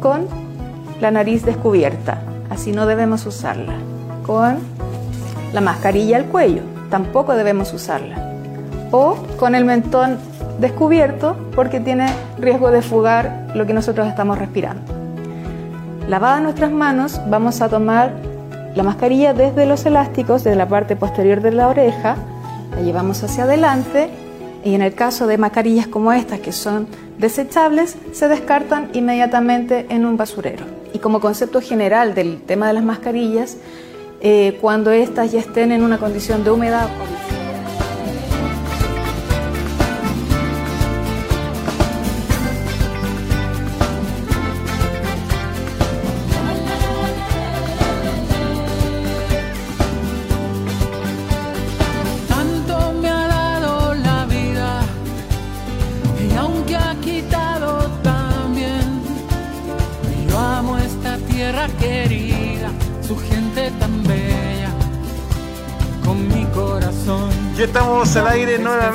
Con la nariz descubierta, así no debemos usarla. Con la mascarilla al cuello, tampoco debemos usarla. O con el mentón descubierto porque tiene riesgo de fugar lo que nosotros estamos respirando. Lavadas nuestras manos, vamos a tomar la mascarilla desde los elásticos, desde la parte posterior de la oreja, la llevamos hacia adelante y en el caso de mascarillas como estas que son desechables, se descartan inmediatamente en un basurero. Y como concepto general del tema de las mascarillas, eh, cuando estas ya estén en una condición de humedad Tanto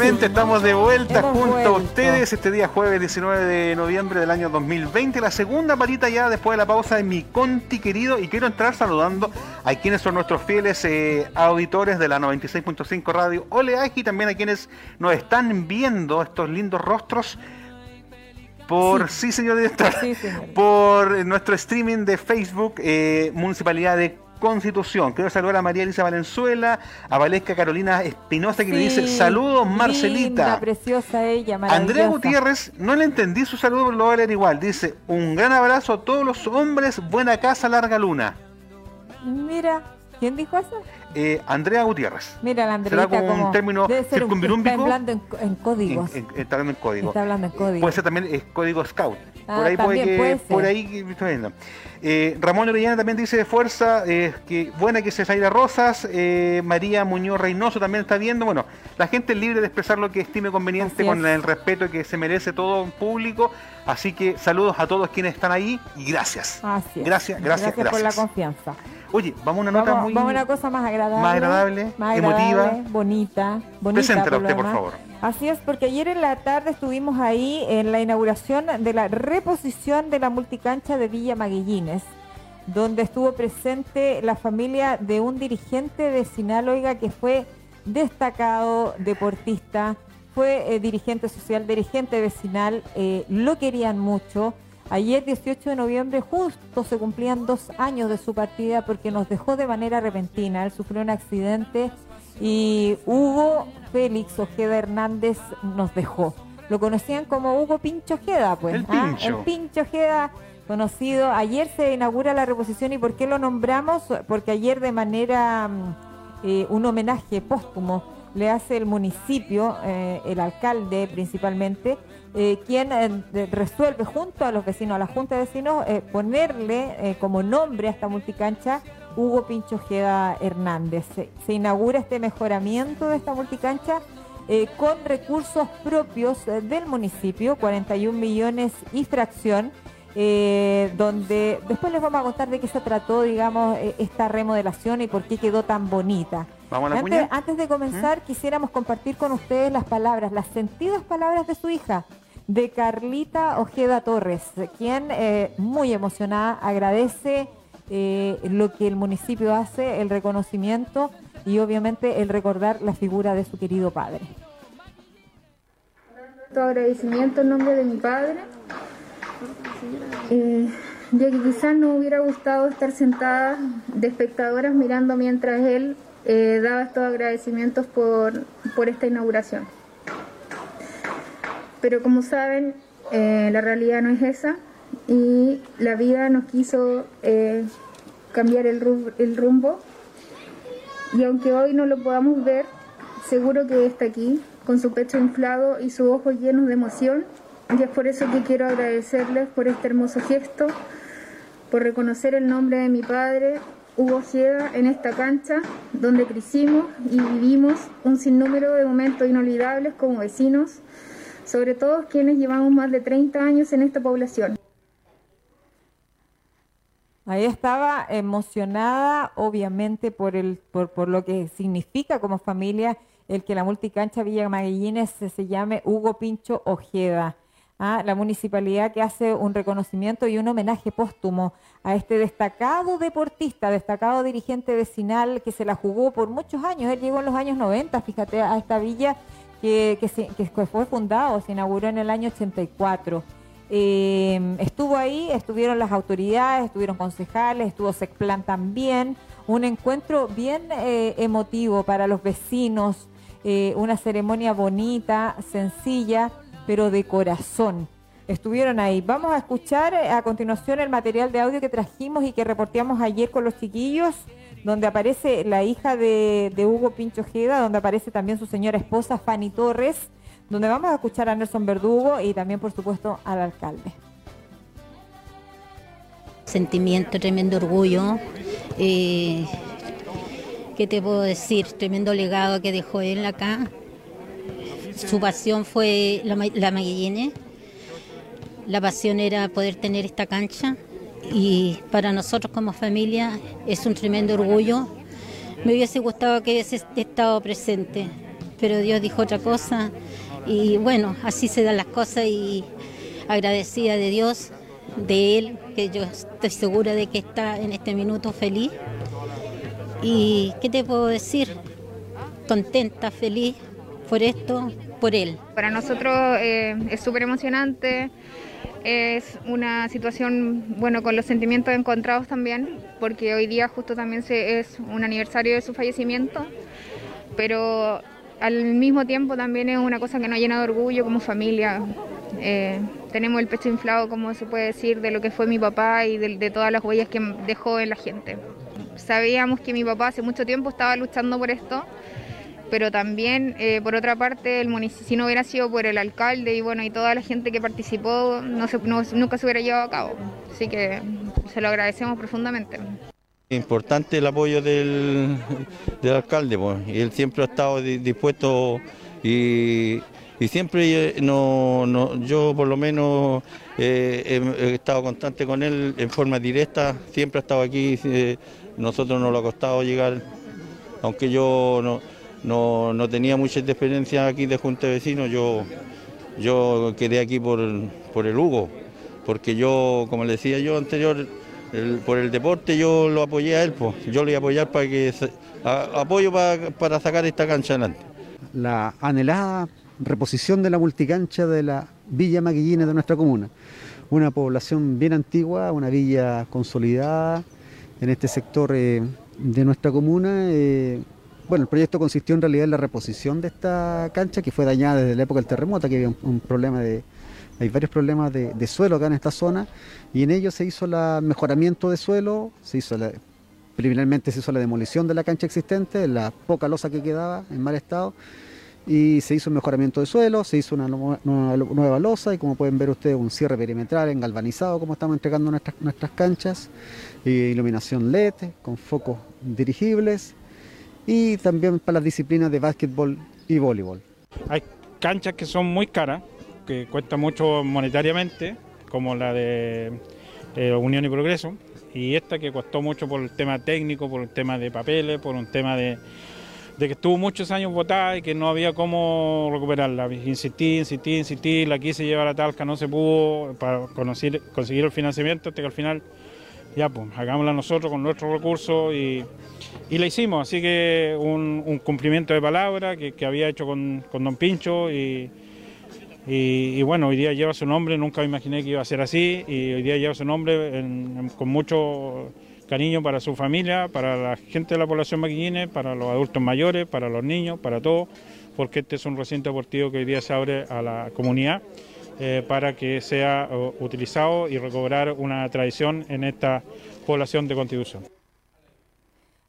estamos de vuelta Hemos junto a ustedes este día jueves 19 de noviembre del año 2020, la segunda patita ya después de la pausa de mi Conti querido y quiero entrar saludando a quienes son nuestros fieles eh, auditores de la 96.5 Radio Oleaje y también a quienes nos están viendo estos lindos rostros. Por, sí, señor director, Sí, señor. por nuestro streaming de Facebook, eh, Municipalidad de Constitución. Quiero saludar a María Elisa Valenzuela, a Valesca Carolina Espinosa que le dice Sí, saludos Linda, Marcelita. preciosa ella, Andrea. Gutiérrez, no le entendí su saludo, lo voy a leer igual. Dice, un gran abrazo a todos los hombres, buena casa, larga luna. Mira, ¿quién dijo eso? Eh, Andrea Gutiérrez. Mira, la ¿Será Andreita como un término circunvirúmbico? Está hablando en, en códigos. En- en- está hablando en código. Está hablando en código. Puede ser también es código scout. Ah, por ahí puede que, puede ser. por ahí que-. Eh, Ramón Orellana también dice de fuerza, eh, que buena que se Zaira Rosas, eh, María Muñoz Reynoso también está viendo. Bueno, la gente es libre de expresar lo que estime conveniente con el respeto que se merece todo un público. Así que saludos a todos quienes están ahí y gracias. Así es. Gracias, gracias, por la gracias. confianza. Oye, vamos a una nota Vamos, muy vamos a una cosa más agradable. más agradable, más emotiva. bonita, bonita. Por lo usted, por favor. Así es, porque ayer en la tarde estuvimos ahí en la inauguración de la reposición de la multicancha de Villa Maguillines, donde estuvo presente la familia de un dirigente vecinal, oiga, que fue destacado deportista, fue eh, dirigente social, dirigente vecinal, eh, lo querían mucho. Ayer, 18 de noviembre, justo se cumplían dos años de su partida porque nos dejó de manera repentina. Él sufrió un accidente y Hugo Félix Ojeda Hernández nos dejó. Lo conocían como Hugo Pincho Ojeda, pues. El ¿ah? Pincho. El Pincho Ojeda, conocido. Ayer se inaugura la reposición y ¿por qué lo nombramos? Porque ayer de manera, mm, eh, un homenaje póstumo le hace el municipio, eh, el alcalde principalmente, eh, quien eh, resuelve junto a los vecinos, a la Junta de Vecinos, eh, ponerle eh, como nombre a esta multicancha Hugo Pincho Ojeda Hernández. Se, se inaugura este mejoramiento de esta multicancha eh, con recursos propios eh, del municipio, 41 millones y fracción, eh, donde después les vamos a contar de qué se trató, digamos, eh, esta remodelación y por qué quedó tan bonita. Vamos a la Antes, de comenzar, quisiéramos compartir con ustedes las palabras, las sentidas palabras de su hija, de Carlita Ojeda Torres, quien eh, muy emocionada agradece eh, lo que el municipio hace, el reconocimiento y obviamente el recordar la figura de su querido padre. Tu agradecimiento en nombre de mi padre, eh, ya que quizás no hubiera gustado estar sentada de espectadoras mirando mientras él eh, daba estos agradecimientos por, por esta inauguración. Pero como saben, eh, la realidad no es esa y la vida nos quiso eh, cambiar el, el rumbo y aunque hoy no lo podamos ver, seguro que está aquí, con su pecho inflado y sus ojos llenos de emoción. Y es por eso que quiero agradecerles por este hermoso gesto, por reconocer el nombre de mi padre, Hugo Ojeda, en esta cancha donde crecimos y vivimos un sinnúmero de momentos inolvidables como vecinos, sobre todo quienes llevamos más de 30 años en esta población. Ahí estaba emocionada, obviamente, por, el, por, por lo que significa como familia el que la multicancha Villa Maguillines se, se llame Hugo Pincho Ojeda. a la municipalidad que hace un reconocimiento y un homenaje póstumo a este destacado deportista, destacado dirigente vecinal que se la jugó por muchos años. Él llegó en los años 90, fíjate, a esta villa que, que, fue fundado, se inauguró en el año 84. Eh, estuvo ahí, estuvieron las autoridades, estuvieron concejales, estuvo Secplan también. Un encuentro bien eh, emotivo para los vecinos, eh, una ceremonia bonita, sencilla, pero de corazón. Estuvieron ahí. Vamos a escuchar a continuación el material de audio que trajimos y que reporteamos ayer con los chiquillos donde aparece la hija de, Hugo Pincho Ojeda, donde aparece también su señora esposa Fanny Torres, donde vamos a escuchar a Nelson Verdugo y también, por supuesto, al alcalde. Sentimiento, tremendo orgullo. Eh, ¿Qué te puedo decir? Tremendo legado que dejó él acá. Su pasión fue la, la Maguillene. La pasión era poder tener esta cancha y para nosotros como familia es un tremendo orgullo. Me hubiese gustado que hubiese estado presente, pero Dios dijo otra cosa y bueno, así se dan las cosas y agradecida de Dios, de Él, que yo estoy segura de que está en este minuto feliz. ¿Y qué te puedo decir? Contenta, feliz por esto, por Él. Para nosotros eh, es súper emocionante es una situación, bueno, con los sentimientos encontrados también, porque hoy día justo también es un aniversario de su fallecimiento, pero al mismo tiempo también es una cosa que nos llena de orgullo como familia. Eh, tenemos el pecho inflado, como se puede decir, de lo que fue mi papá y de, de todas las huellas que dejó en la gente. Sabíamos que mi papá hace mucho tiempo estaba luchando por esto pero también eh, por otra parte el si no hubiera sido por el alcalde y bueno y toda la gente que participó no, nunca se hubiera llevado a cabo así que se lo agradecemos profundamente importante el apoyo del, alcalde pues, y él siempre ha estado dispuesto y, siempre eh, no, yo por lo menos eh, he, estado constante con él en forma directa siempre ha estado aquí nosotros nos lo ha costado llegar aunque yo no no, no tenía mucha experiencia aquí de Junta de Vecinos, yo, yo quedé aquí por, por el Hugo, porque yo, como le decía yo anterior, por el deporte yo lo apoyé a él, pues, yo le voy a apoyar para que apoyo para, sacar esta cancha adelante. La anhelada reposición de la multicancha de la Villa Maguillina de nuestra comuna. Una población bien antigua, una villa consolidada en este sector eh, de nuestra comuna. Eh, bueno, el proyecto consistió en realidad en la reposición de esta cancha que fue dañada desde la época del terremoto, que había un, problema de, hay varios problemas de, suelo acá en esta zona y en ello se hizo el mejoramiento de suelo, se hizo la, se hizo la demolición de la cancha existente, la poca losa que quedaba en mal estado y se hizo un mejoramiento de suelo, se hizo una nueva, losa y como pueden ver ustedes un cierre perimetral en galvanizado como estamos entregando nuestras, nuestras canchas, iluminación LED con focos dirigibles y también para las disciplinas de básquetbol y voleibol. Hay canchas que son muy caras, que cuestan mucho monetariamente, como la de Unión y Progreso, y esta que costó mucho por el tema técnico, por el tema de papeles, por un tema de, que estuvo muchos años botada y que no había cómo recuperarla. Insistí, insistí, insistí, la quise llevar a Talca, no se pudo para conseguir, conseguir el financiamiento hasta que al final, ya pues, hagámosla nosotros con nuestros recursos y y la hicimos, así que un, cumplimiento de palabra que, había hecho con, Don Pincho y, y, bueno, hoy día lleva su nombre, nunca me imaginé que iba a ser así y hoy día lleva su nombre con mucho cariño para su familia, para la gente de la población maquillines, para los adultos mayores, para los niños, para todos, porque este es un recinto deportivo que hoy día se abre a la comunidad eh, para que sea utilizado y recobrar una tradición en esta población de Constitución.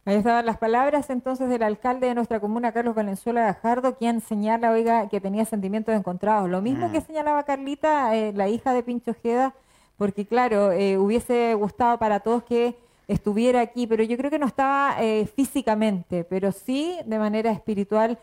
Ahí estaban las palabras entonces del alcalde de nuestra comuna, Carlos Valenzuela Gajardo, quien señala, oiga, que tenía sentimientos encontrados. Lo mismo que mm. señalaba Carlita, eh, la hija de Pincho Ojeda, porque claro, eh, hubiese gustado para todos que estuviera aquí, pero yo creo que no estaba eh, físicamente, pero sí de manera espiritual,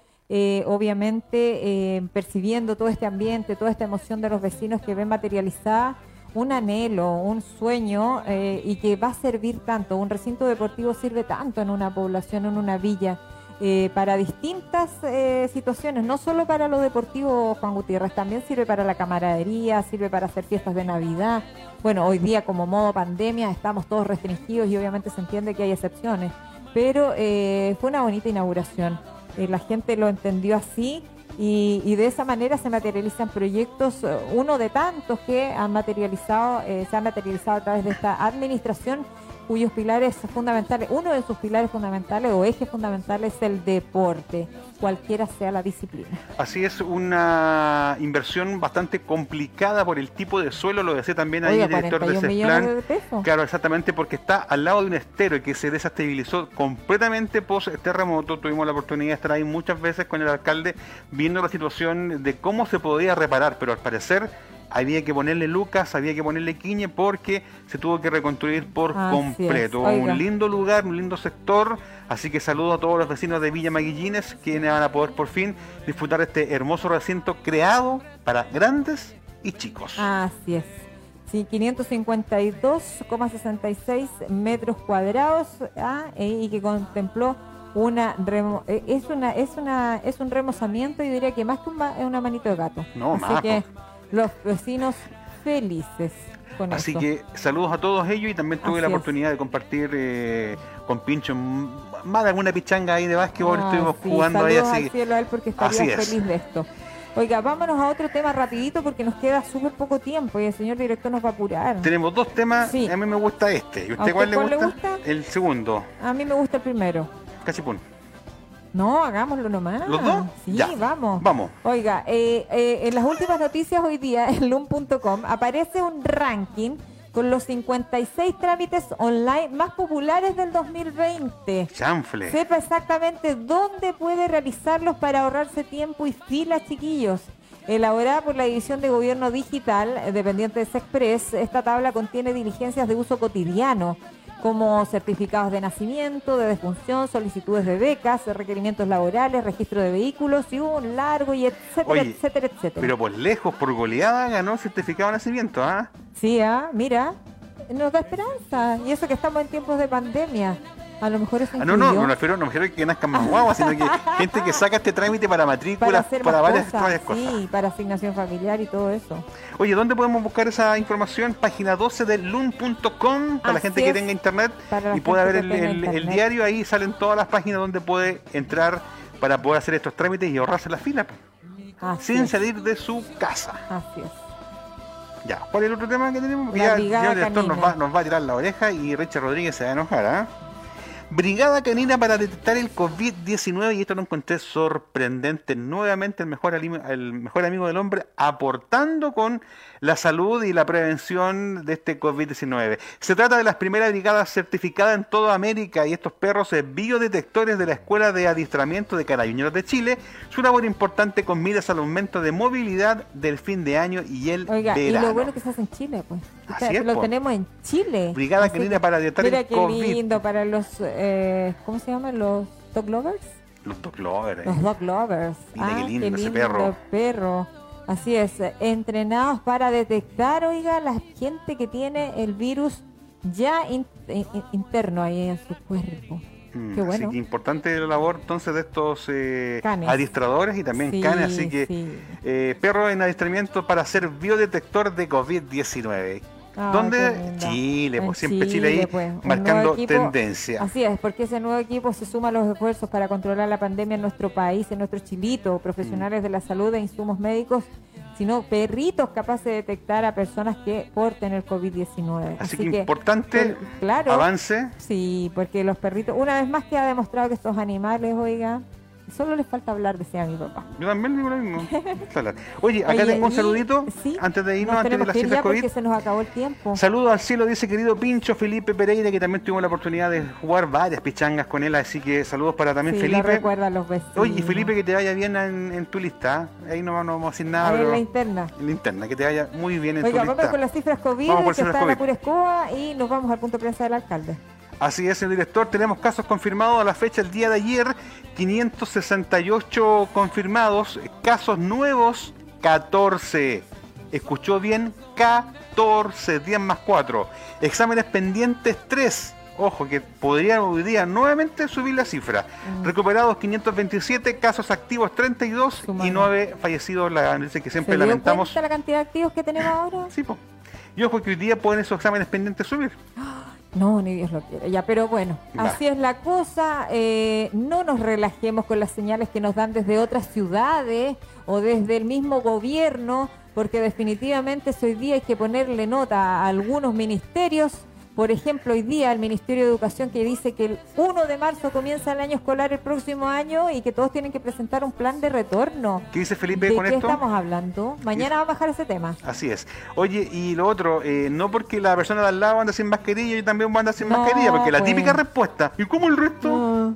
obviamente percibiendo todo este ambiente, toda esta emoción de los vecinos que ven materializada un anhelo, un sueño eh, y que va a servir tanto. Un recinto deportivo sirve tanto en una población, en una villa. eh, para distintas eh, situaciones, no solo para lo deportivo, Juan Gutiérrez, también sirve para la camaradería, sirve para hacer fiestas de Navidad. Bueno, hoy día como modo pandemia estamos todos restringidos y obviamente se entiende que hay excepciones, pero eh, fue una bonita inauguración. Eh, la gente lo entendió así y, y de esa manera se materializan proyectos, eh, uno de tantos que han materializado, eh, se han materializado a través de esta administración cuyos pilares fundamentales, uno de sus pilares fundamentales o ejes fundamentales es el deporte, cualquiera sea la disciplina. Así es, una inversión bastante complicada por el tipo de suelo, lo decía también ahí el director de 41 millones CESPLAN. de. Claro, exactamente, porque está al lado de un estero que se desestabilizó completamente post terremoto. Tuvimos la oportunidad de estar ahí muchas veces con el alcalde viendo la situación de cómo se podía reparar, pero al parecer había que ponerle lucas, había que ponerle quiñe porque se tuvo que reconstruir por Así completo. Un lindo lugar, un lindo sector, así que saludo a todos los vecinos de Villa Maguillines quienes van a poder por fin disfrutar este hermoso recinto creado para grandes y chicos. Así es. Sí, 552,66 metros cuadrados ah, eh, y que contempló una remo- eh, es una es una es un remozamiento y diría que más que un ma- es una manito de gato. No, Así más, que los vecinos felices con Así que saludos a todos ellos y también tuve Así la es. oportunidad de compartir eh, con Pincho más de alguna pichanga ahí de básquetbol, Ah, estuvimos sí, jugando ahí así. al cielo a él porque estaría Así es. feliz de esto. Oiga, vámonos a otro tema rapidito porque nos queda súper poco tiempo y el señor director nos va a apurar. Tenemos dos temas, Sí. a mí me gusta este. ¿Y ¿A usted usted cuál le cuál le gusta? gusta? El segundo, A mí me gusta el primero. Cachipún. No, hagámoslo nomás. ¿Los dos? Sí, Ya. vamos. Vamos. Oiga, eh, eh, en las últimas noticias hoy día en loom.com aparece un ranking con los 56 trámites online más populares del 2020. Chanfle. Sepa exactamente dónde puede realizarlos para ahorrarse tiempo y filas, chiquillos. Elaborada por la División de Gobierno Digital, dependiente de Sexpress, esta tabla contiene diligencias de uso cotidiano, como certificados de nacimiento, de defunción, solicitudes de becas, requerimientos laborales, registro de vehículos y un largo y etcétera, Oye, etcétera, etcétera. Pero por lejos, por goleada, ganó certificado de nacimiento, ¿ah? Sí, ah, mira, nos da esperanza. Y eso que estamos en tiempos de pandemia. A lo mejor eso Ah, no, no, me refiero, no me refiero a que nazcan más guaguas, sino que gente que saca este trámite para para matrícula, hacer para, varias, cosas, varias cosas. Sí, para asignación familiar y todo eso. Oye, ¿dónde podemos buscar esa información? Página 12 de loom.com para la gente que es, tenga internet y pueda ver el, diario. Ahí salen todas las páginas donde puede entrar para poder hacer estos trámites y ahorrarse la fila Así sin es, salir de su casa. Así es. Ya, ¿cuál es el otro tema que tenemos? La ya, el director nos va, nos va a tirar la oreja y Richard Rodríguez se va a enojar, ¿ah? Brigada Canina para detectar el COVID-19 y esto lo encontré sorprendente. Nuevamente el mejor, el mejor amigo del hombre aportando con la salud y la prevención de este COVID-19. Se trata de las primeras brigadas certificadas en toda América y estos perros biodetectores de la Escuela de Adiestramiento de Carabineros de Chile. Su labor importante con miras al aumento de movilidad del fin de año y el Oiga, verano. y lo bueno que se hace en Chile, pues. Así Que es, lo po. tenemos en Chile. Brigada Canina para detectar Mira el qué COVID. lindo para los, eh, ¿cómo se llaman? Los dog lovers. Los dog lovers. Los dog lovers. Mira qué Ah, lindo ese perro. perro. Así es, eh, entrenados para detectar, oiga, la gente que tiene el virus ya in- in- interno ahí en su cuerpo. Mm, Qué bueno. Así que importante la labor entonces de estos eh, Canes. adiestradores y también Sí, canes, así que sí. eh, perros en adiestramiento para ser biodetector de COVID-19. ¿Dónde? Chile, En pues siempre Chile, ahí pues, marcando equipo. tendencia. Así es, porque ese nuevo equipo se suma a los esfuerzos para controlar la pandemia en nuestro país, en nuestro chilito, profesionales de la salud e insumos médicos, sino perritos capaces de detectar a personas que porten el COVID-19. Así, que, importante pues, claro, avance. Sí, porque los perritos, una vez más que ha demostrado que estos animales, oiga, solo les falta hablar, decía mi papá. Yo también digo lo mismo. Oye, acá Oye, tengo un saludito sí, antes de irnos, Nos antes de las ya COVID. porque se nos acabó el tiempo. Saludos al cielo, dice querido Pincho Felipe Pereira, que también tuvimos la oportunidad de jugar varias pichangas con él, así que saludos para también Sí, lo Felipe. recuerda a los vecinos. Oye, y Felipe, que te vaya bien en, en tu lista. Ahí no, no vamos a decir nada, Ahí en la interna. en la interna, que te vaya muy bien en Oiga, tu vamos lista. con las cifras COVID, Vamos que está en la escoba, y nos vamos al punto de prensa del alcalde. Así es, señor director. Tenemos casos confirmados a la fecha el día de ayer. 568 confirmados. Casos nuevos, 14. Escuchó bien, 14. 10 más 4. Exámenes pendientes, 3. Ojo, que podría hoy día nuevamente subir la cifra. Mm. Recuperados 527, casos activos 32 y 9 fallecidos, la que siempre ¿Se dio lamentamos. la cantidad de activos que tenemos ahora? Sí, po. Y ojo que hoy día pueden esos exámenes pendientes subir. No, ni Dios lo quiere. Ya, pero bueno, así es la cosa. eh, no nos relajemos con las señales que nos dan desde otras ciudades o desde el mismo gobierno, porque definitivamente hoy día hay que ponerle nota a algunos ministerios. Por ejemplo, hoy día el Ministerio de Educación que dice que el 1 de marzo comienza el año escolar el próximo año y que todos tienen que presentar un plan de retorno. ¿Qué dice Felipe ¿De con qué esto? estamos hablando? Mañana va a bajar ese tema. Así es. Oye, y lo otro, eh, no porque la persona de al lado anda sin mascarilla, yo también voy a andar sin No, mascarilla, porque la pues. típica respuesta, ¿y cómo el resto?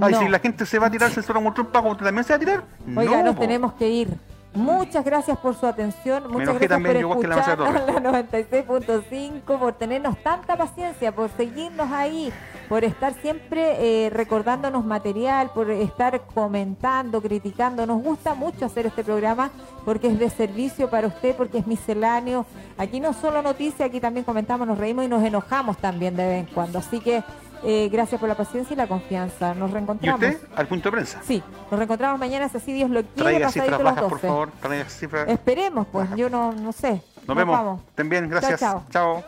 Ay, no. si la gente se va a tirarse el solo un pago, ¿usted también se va a tirar? Oiga, no, nos po. tenemos que ir. Muchas gracias por su atención, muchas gracias también, por que la escuchar la 96.5, por tenernos tanta paciencia, por seguirnos ahí, por estar siempre eh, recordándonos material, por estar comentando, criticando. Nos gusta mucho hacer este programa porque es de servicio para usted, porque es misceláneo. Aquí no solo noticias, aquí también comentamos, nos reímos y nos enojamos también de vez en cuando. Así que eh, gracias por la paciencia y la confianza. Nos ¿Y reencontramos. usted? Al punto de prensa. Sí, nos reencontramos mañana, si así Dios lo quiere, Traiga cifras bajas, por 12. favor. Traiga cifras. Esperemos, pues, yo no, no sé. Nos vemos. vamos. Estén bien, gracias. chao. Chao.